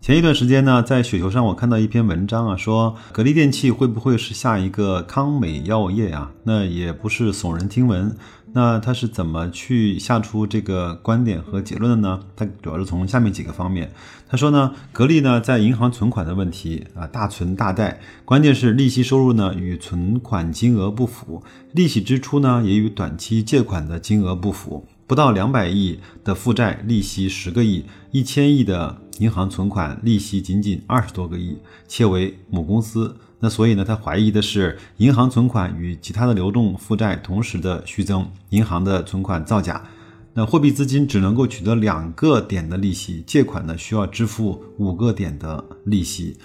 前一段时间呢，在雪球上我看到一篇文章啊，说格力电器会不会是下一个康美药业啊？那也不是耸人听闻。那他是怎么去下出这个观点和结论的呢？他主要是从下面几个方面。他说呢，格力呢在银行存款的问题啊，大存大贷，关键是利息收入呢与存款金额不符，利息支出呢也与短期借款的金额不符。不到两百亿的负债，利息十个亿；一千亿的银行存款，利息仅仅二十多个亿，且为母公司。那所以呢，他怀疑的是银行存款与其他的流动负债同时的虚增，银行的存款造假。那货币资金只能够取得两个点的利息，借款呢需要支付五个点的利息。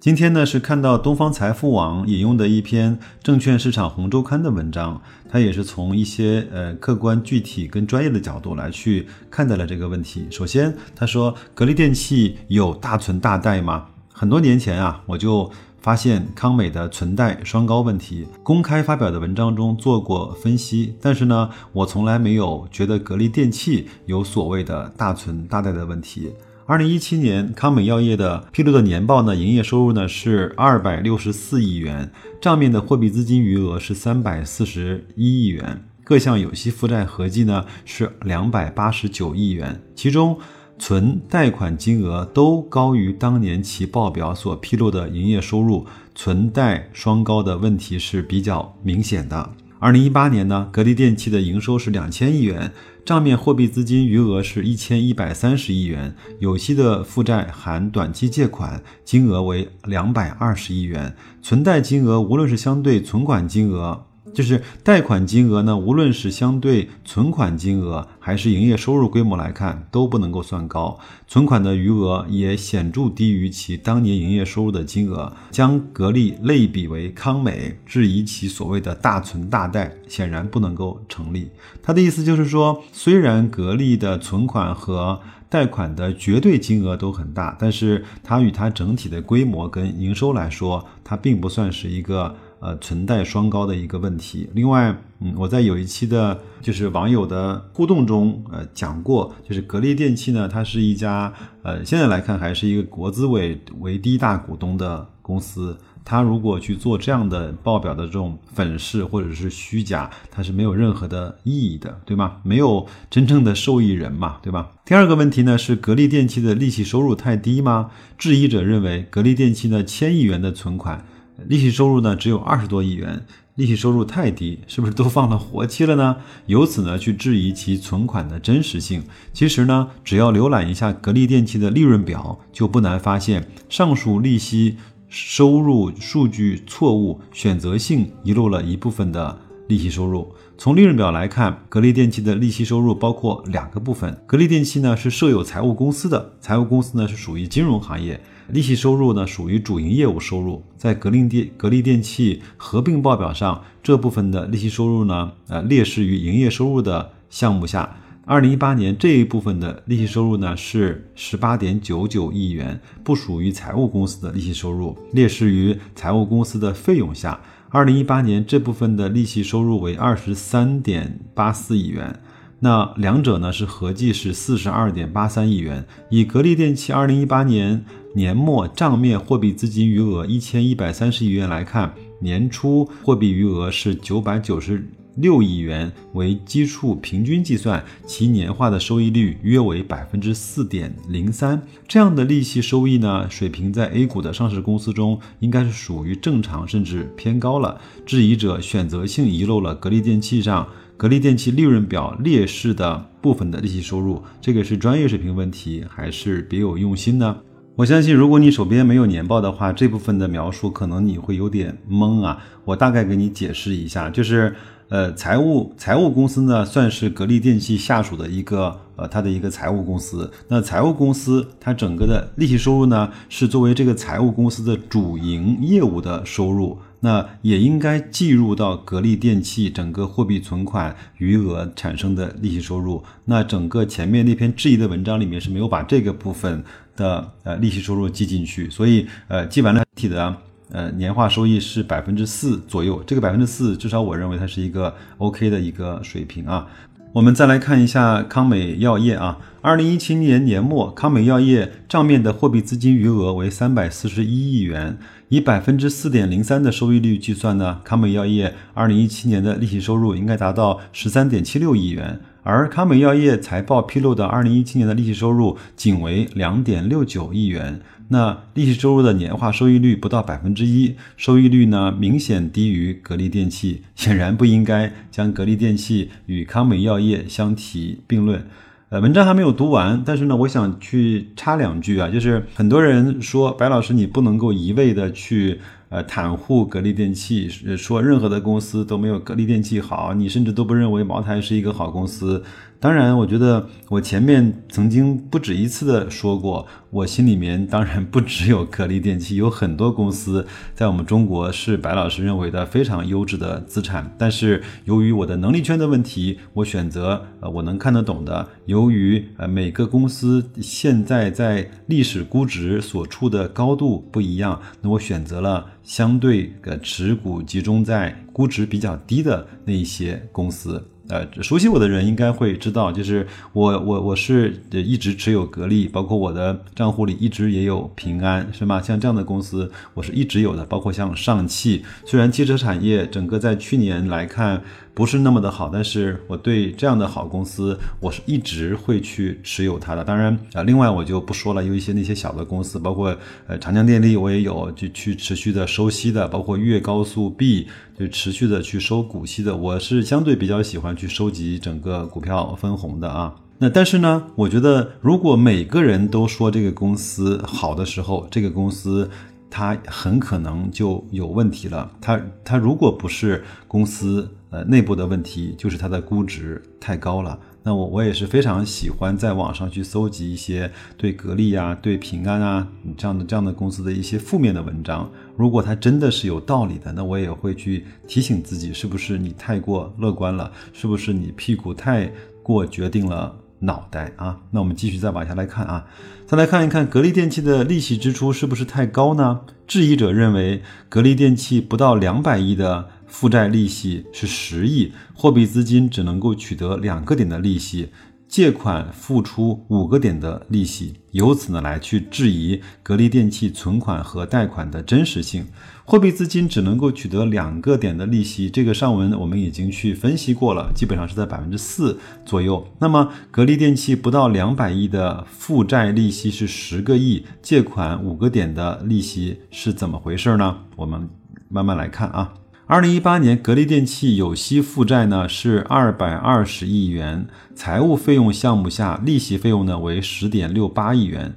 今天呢是看到东方财富网引用的一篇《证券市场红周刊》的文章，它也是从一些呃客观、具体跟专业的角度来去看待了这个问题。首先，他说格力电器有大存大贷吗？很多年前啊，我就发现康美的存贷双高问题，公开发表的文章中做过分析，但是呢，我从来没有觉得格力电器有所谓的大存大贷的问题。二零一七年，康美药业的披露的年报呢，营业收入呢是二百六十四亿元，账面的货币资金余额是三百四十一亿元，各项有息负债合计呢是两百八十九亿元，其中存贷款金额都高于当年其报表所披露的营业收入，存贷双高的问题是比较明显的。二零一八年呢，格力电器的营收是两千亿元，账面货币资金余额是一千一百三十亿元，有息的负债含短期借款金额为两百二十亿元，存贷金额无论是相对存款金额。就是贷款金额呢，无论是相对存款金额还是营业收入规模来看，都不能够算高。存款的余额也显著低于其当年营业收入的金额。将格力类比为康美，质疑其所谓的大存大贷，显然不能够成立。他的意思就是说，虽然格力的存款和贷款的绝对金额都很大，但是它与它整体的规模跟营收来说，它并不算是一个。呃，存贷双高的一个问题。另外，嗯，我在有一期的，就是网友的互动中，呃，讲过，就是格力电器呢，它是一家，呃，现在来看还是一个国资委为第一大股东的公司。它如果去做这样的报表的这种粉饰或者是虚假，它是没有任何的意义的，对吗？没有真正的受益人嘛，对吧？第二个问题呢，是格力电器的利息收入太低吗？质疑者认为，格力电器呢，千亿元的存款。利息收入呢只有二十多亿元，利息收入太低，是不是都放了活期了呢？由此呢去质疑其存款的真实性。其实呢，只要浏览一下格力电器的利润表，就不难发现上述利息收入数据错误，选择性遗漏了一部分的利息收入。从利润表来看，格力电器的利息收入包括两个部分。格力电器呢是设有财务公司的，财务公司呢是属于金融行业。利息收入呢，属于主营业务收入，在格力电格力电器合并报表上，这部分的利息收入呢，呃，列示于营业收入的项目下。二零一八年这一部分的利息收入呢，是十八点九九亿元，不属于财务公司的利息收入，列示于财务公司的费用下。二零一八年这部分的利息收入为二十三点八四亿元。那两者呢是合计是四十二点八三亿元。以格力电器二零一八年年末账面货币资金余额一千一百三十亿元来看，年初货币余额是九百九十六亿元为基数平均计算，其年化的收益率约为百分之四点零三。这样的利息收益呢水平，在 A 股的上市公司中应该是属于正常甚至偏高了。质疑者选择性遗漏了格力电器上。格力电器利润表列示的部分的利息收入，这个是专业水平问题还是别有用心呢？我相信，如果你手边没有年报的话，这部分的描述可能你会有点懵啊。我大概给你解释一下，就是呃，财务财务公司呢，算是格力电器下属的一个呃，它的一个财务公司。那财务公司它整个的利息收入呢，是作为这个财务公司的主营业务的收入。那也应该计入到格力电器整个货币存款余额产生的利息收入。那整个前面那篇质疑的文章里面是没有把这个部分的呃利息收入记进去，所以呃记完了体的呃年化收益是百分之四左右，这个百分之四至少我认为它是一个 OK 的一个水平啊。我们再来看一下康美药业啊，二零一七年年末，康美药业账面的货币资金余额为三百四十一亿元，以百分之四点零三的收益率计算呢，康美药业二零一七年的利息收入应该达到十三点七六亿元。而康美药业财报披露的二零一七年的利息收入仅为两点六九亿元，那利息收入的年化收益率不到百分之一，收益率呢明显低于格力电器，显然不应该将格力电器与康美药业相提并论。呃，文章还没有读完，但是呢，我想去插两句啊，就是很多人说白老师你不能够一味的去。呃，袒护格力电器，说任何的公司都没有格力电器好，你甚至都不认为茅台是一个好公司。当然，我觉得我前面曾经不止一次的说过，我心里面当然不只有格力电器，有很多公司在我们中国是白老师认为的非常优质的资产。但是由于我的能力圈的问题，我选择呃我能看得懂的。由于呃每个公司现在在历史估值所处的高度不一样，那我选择了相对的持股集中在估值比较低的那一些公司。呃，熟悉我的人应该会知道，就是我我我是一直持有格力，包括我的账户里一直也有平安，是吗？像这样的公司，我是一直有的，包括像上汽，虽然汽车产业整个在去年来看。不是那么的好，但是我对这样的好公司，我是一直会去持有它的。当然啊，另外我就不说了，有一些那些小的公司，包括呃长江电力，我也有就去持续的收息的，包括粤高速 B 就持续的去收股息的。我是相对比较喜欢去收集整个股票分红的啊。那但是呢，我觉得如果每个人都说这个公司好的时候，这个公司。它很可能就有问题了。它它如果不是公司呃内部的问题，就是它的估值太高了。那我我也是非常喜欢在网上去搜集一些对格力啊、对平安啊这样的这样的公司的一些负面的文章。如果它真的是有道理的，那我也会去提醒自己，是不是你太过乐观了？是不是你屁股太过决定了？脑袋啊，那我们继续再往下来看啊，再来看一看格力电器的利息支出是不是太高呢？质疑者认为，格力电器不到两百亿的负债利息是十亿，货币资金只能够取得两个点的利息。借款付出五个点的利息，由此呢来去质疑格力电器存款和贷款的真实性。货币资金只能够取得两个点的利息，这个上文我们已经去分析过了，基本上是在百分之四左右。那么格力电器不到两百亿的负债利息是十个亿，借款五个点的利息是怎么回事呢？我们慢慢来看啊。二零一八年，格力电器有息负债呢是二百二十亿元，财务费用项目下利息费用呢为十点六八亿元，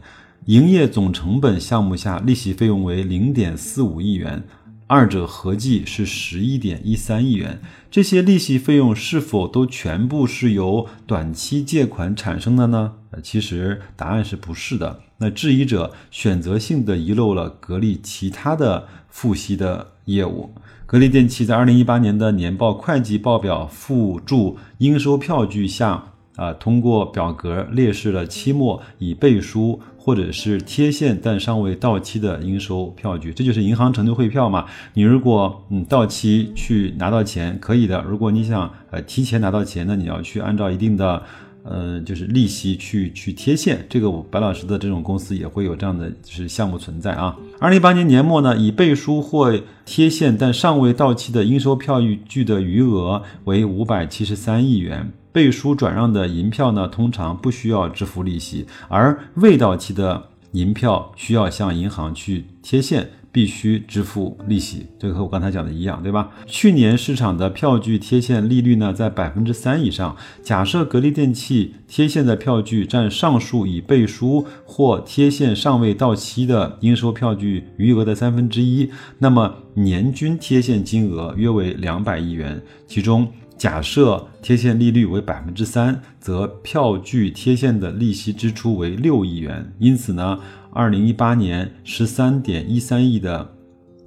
营业总成本项目下利息费用为零点四五亿元，二者合计是十一点一三亿元。这些利息费用是否都全部是由短期借款产生的呢？其实答案是不是的。那质疑者选择性的遗漏了格力其他的付息的业务。格力电器在二零一八年的年报会计报表附注应收票据下，啊，通过表格列示了期末已背书或者是贴现但尚未到期的应收票据，这就是银行承兑汇票嘛。你如果嗯到期去拿到钱可以的，如果你想呃提前拿到钱，那你要去按照一定的。呃，就是利息去去贴现，这个白老师的这种公司也会有这样的就是项目存在啊。二零一八年年末呢，已背书或贴现但尚未到期的应收票据的余额为五百七十三亿元。背书转让的银票呢，通常不需要支付利息，而未到期的银票需要向银行去贴现。必须支付利息，这个和我刚才讲的一样，对吧？去年市场的票据贴现利率呢，在百分之三以上。假设格力电器贴现的票据占上述已背书或贴现尚未到期的应收票据余额的三分之一，那么年均贴现金额约为两百亿元。其中，假设贴现利率为百分之三，则票据贴现的利息支出为六亿元。因此呢？二零一八年十三点一三亿的，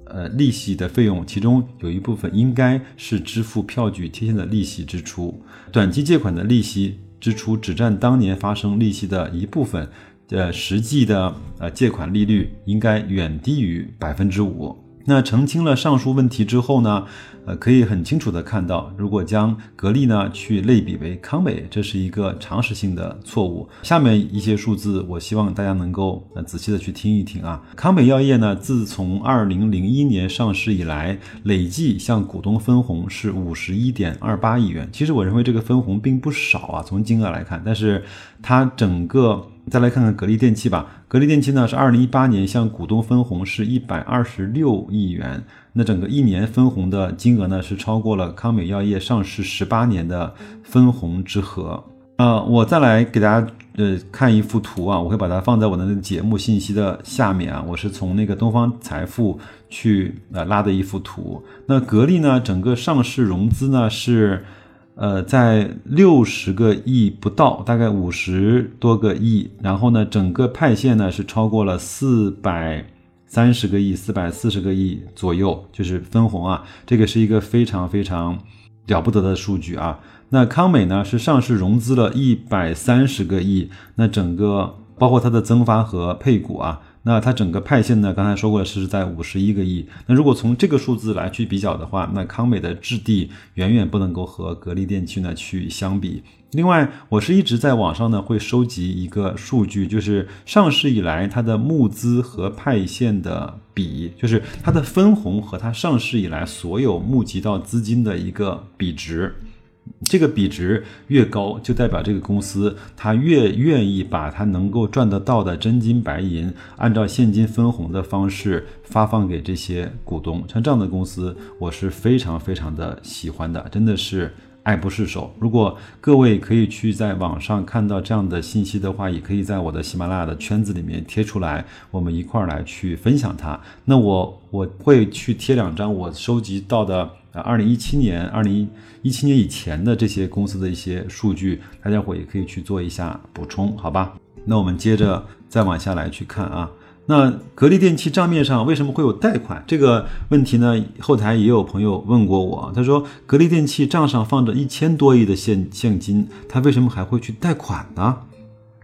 呃利息的费用，其中有一部分应该是支付票据贴现的利息支出。短期借款的利息支出只占当年发生利息的一部分，呃，实际的呃借款利率应该远低于百分之五。那澄清了上述问题之后呢，呃，可以很清楚的看到，如果将格力呢去类比为康美，这是一个常识性的错误。下面一些数字，我希望大家能够呃仔细的去听一听啊。康美药业呢，自从二零零一年上市以来，累计向股东分红是五十一点二八亿元。其实我认为这个分红并不少啊，从金额来看，但是它整个。再来看看格力电器吧。格力电器呢是二零一八年向股东分红是一百二十六亿元，那整个一年分红的金额呢是超过了康美药业上市十八年的分红之和。啊，我再来给大家呃看一幅图啊，我会把它放在我的那个节目信息的下面啊。我是从那个东方财富去呃拉的一幅图。那格力呢，整个上市融资呢是。呃，在六十个亿不到，大概五十多个亿，然后呢，整个派现呢是超过了四百三十个亿，四百四十个亿左右，就是分红啊，这个是一个非常非常了不得的数据啊。那康美呢是上市融资了一百三十个亿，那整个包括它的增发和配股啊。那它整个派现呢？刚才说过，是在五十一个亿。那如果从这个数字来去比较的话，那康美的质地远远不能够和格力电器呢去相比。另外，我是一直在网上呢会收集一个数据，就是上市以来它的募资和派现的比，就是它的分红和它上市以来所有募集到资金的一个比值。这个比值越高，就代表这个公司它越愿意把它能够赚得到的真金白银，按照现金分红的方式发放给这些股东。像这样的公司，我是非常非常的喜欢的，真的是爱不释手。如果各位可以去在网上看到这样的信息的话，也可以在我的喜马拉雅的圈子里面贴出来，我们一块儿来去分享它。那我我会去贴两张我收集到的。啊，二零一七年、二零一七年以前的这些公司的一些数据，大家伙也可以去做一下补充，好吧？那我们接着再往下来去看啊。那格力电器账面上为什么会有贷款这个问题呢？后台也有朋友问过我，他说格力电器账上放着一千多亿的现现金，他为什么还会去贷款呢？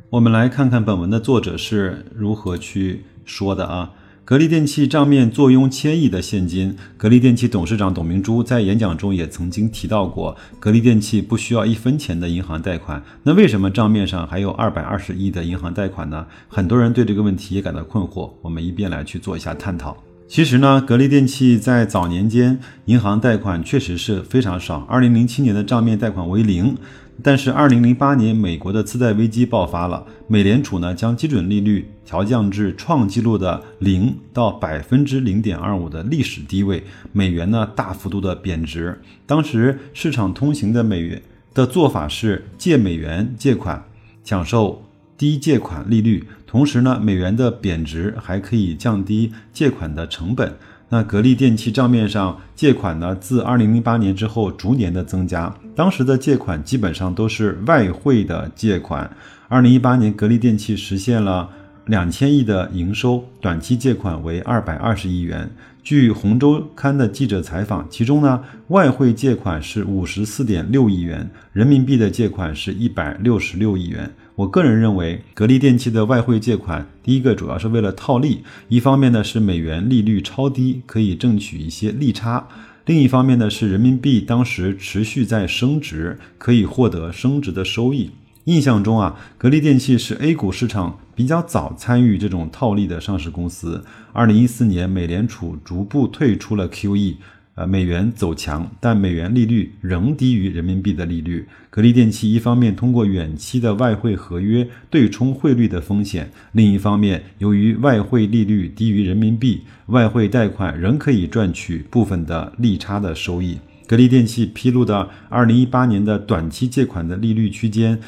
我们来看看本文的作者是如何去说的啊。格力电器账面坐拥千亿的现金，格力电器董事长董明珠在演讲中也曾经提到过，格力电器不需要一分钱的银行贷款。那为什么账面上还有二百二十亿的银行贷款呢？很多人对这个问题也感到困惑，我们一边来去做一下探讨。其实呢，格力电器在早年间银行贷款确实是非常少，二零零七年的账面贷款为零。但是，二零零八年美国的次贷危机爆发了，美联储呢将基准利率调降至创纪录的零到百分之零点二五的历史低位，美元呢大幅度的贬值。当时市场通行的美元的做法是借美元借款，享受低借款利率，同时呢美元的贬值还可以降低借款的成本。那格力电器账面上借款呢，自二零零八年之后逐年的增加，当时的借款基本上都是外汇的借款。二零一八年，格力电器实现了两千亿的营收，短期借款为二百二十亿元。据红周刊的记者采访，其中呢，外汇借款是五十四点六亿元，人民币的借款是一百六十六亿元。我个人认为，格力电器的外汇借款，第一个主要是为了套利，一方面呢是美元利率超低，可以挣取一些利差；另一方面呢是人民币当时持续在升值，可以获得升值的收益。印象中啊，格力电器是 A 股市场比较早参与这种套利的上市公司。二零一四年，美联储逐步退出了 QE。呃，美元走强，但美元利率仍低于人民币的利率。格力电器一方面通过远期的外汇合约对冲汇率的风险，另一方面由于外汇利率低于人民币，外汇贷款仍可以赚取部分的利差的收益。格力电器披露的二零一八年的短期借款的利率区间。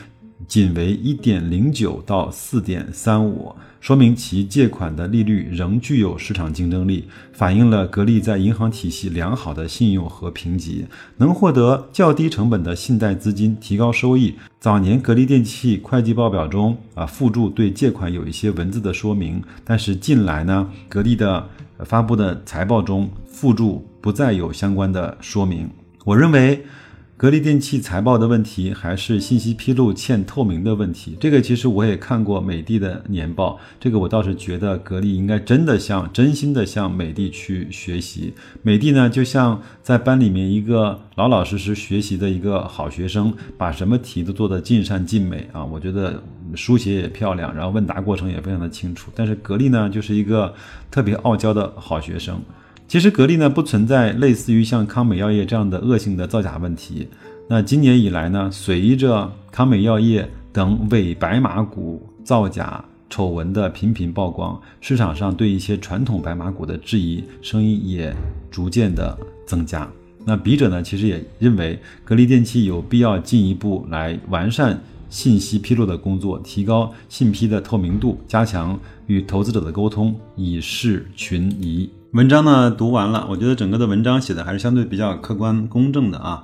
仅为一点零九到四点三五，说明其借款的利率仍具有市场竞争力，反映了格力在银行体系良好的信用和评级，能获得较低成本的信贷资金，提高收益。早年格力电器会计报表中啊附注对借款有一些文字的说明，但是近来呢，格力的发布的财报中附注不再有相关的说明。我认为。格力电器财报的问题，还是信息披露欠透明的问题？这个其实我也看过美的的年报，这个我倒是觉得格力应该真的向真心的向美的去学习。美的呢，就像在班里面一个老老实实学习的一个好学生，把什么题都做得尽善尽美啊！我觉得书写也漂亮，然后问答过程也非常的清楚。但是格力呢，就是一个特别傲娇的好学生。其实格力呢不存在类似于像康美药业这样的恶性的造假问题。那今年以来呢，随着康美药业等伪白马股造假丑闻的频频曝光，市场上对一些传统白马股的质疑声音也逐渐的增加。那笔者呢，其实也认为格力电器有必要进一步来完善信息披露的工作，提高信披的透明度，加强与投资者的沟通，以示群疑。文章呢读完了，我觉得整个的文章写的还是相对比较客观公正的啊。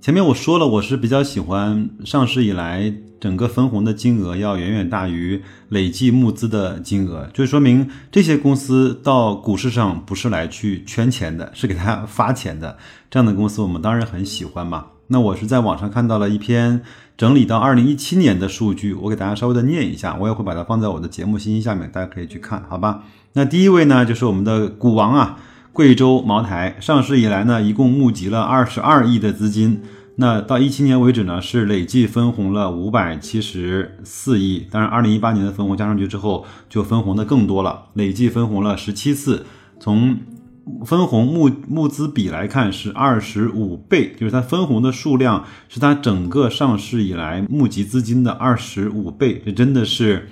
前面我说了，我是比较喜欢上市以来整个分红的金额要远远大于累计募资的金额，就说明这些公司到股市上不是来去圈钱的，是给他发钱的。这样的公司我们当然很喜欢嘛。那我是在网上看到了一篇整理到二零一七年的数据，我给大家稍微的念一下，我也会把它放在我的节目信息下面，大家可以去看，好吧？那第一位呢，就是我们的股王啊，贵州茅台上市以来呢，一共募集了二十二亿的资金。那到一七年为止呢，是累计分红了五百七十四亿。当然，二零一八年的分红加上去之后，就分红的更多了，累计分红了十七次。从分红募募资比来看，是二十五倍，就是它分红的数量是它整个上市以来募集资金的二十五倍。这真的是。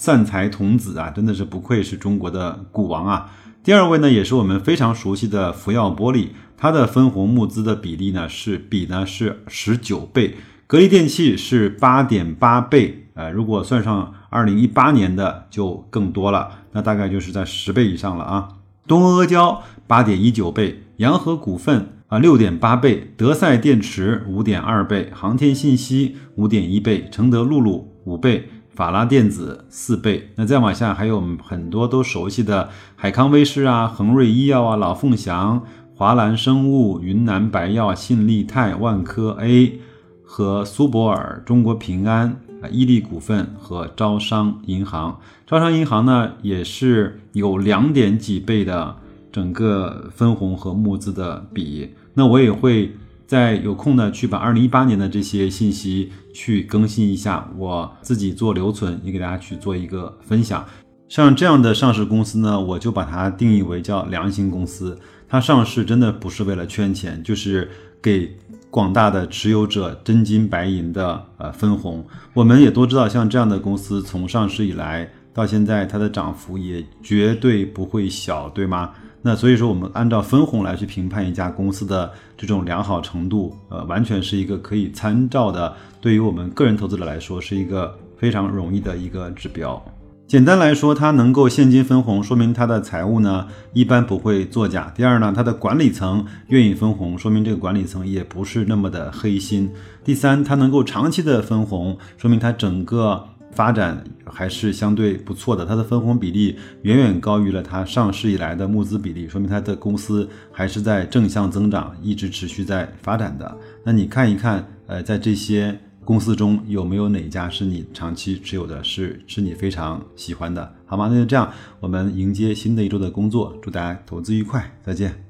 散财童子啊，真的是不愧是中国的股王啊！第二位呢，也是我们非常熟悉的福耀玻璃，它的分红募资的比例呢是比呢是十九倍，格力电器是八点八倍，呃，如果算上二零一八年的就更多了，那大概就是在十倍以上了啊！东阿阿胶八点一九倍，洋河股份啊六点八倍，德赛电池五点二倍，航天信息五点一倍，承德露露五倍。法拉电子四倍，那再往下还有很多都熟悉的海康威视啊、恒瑞医药啊、老凤祥、华兰生物、云南白药、信利泰、万科 A 和苏泊尔、中国平安啊、伊利股份和招商银行。招商银行呢也是有两点几倍的整个分红和募资的比，那我也会。在有空呢，去把二零一八年的这些信息去更新一下，我自己做留存，也给大家去做一个分享。像这样的上市公司呢，我就把它定义为叫良心公司。它上市真的不是为了圈钱，就是给广大的持有者真金白银的呃分红。我们也都知道，像这样的公司从上市以来到现在，它的涨幅也绝对不会小，对吗？那所以说，我们按照分红来去评判一家公司的这种良好程度，呃，完全是一个可以参照的。对于我们个人投资者来说，是一个非常容易的一个指标。简单来说，它能够现金分红，说明它的财务呢一般不会作假。第二呢，它的管理层愿意分红，说明这个管理层也不是那么的黑心。第三，它能够长期的分红，说明它整个。发展还是相对不错的，它的分红比例远远高于了它上市以来的募资比例，说明它的公司还是在正向增长，一直持续在发展的。那你看一看，呃，在这些公司中有没有哪家是你长期持有的，是是你非常喜欢的，好吗？那就这样，我们迎接新的一周的工作，祝大家投资愉快，再见。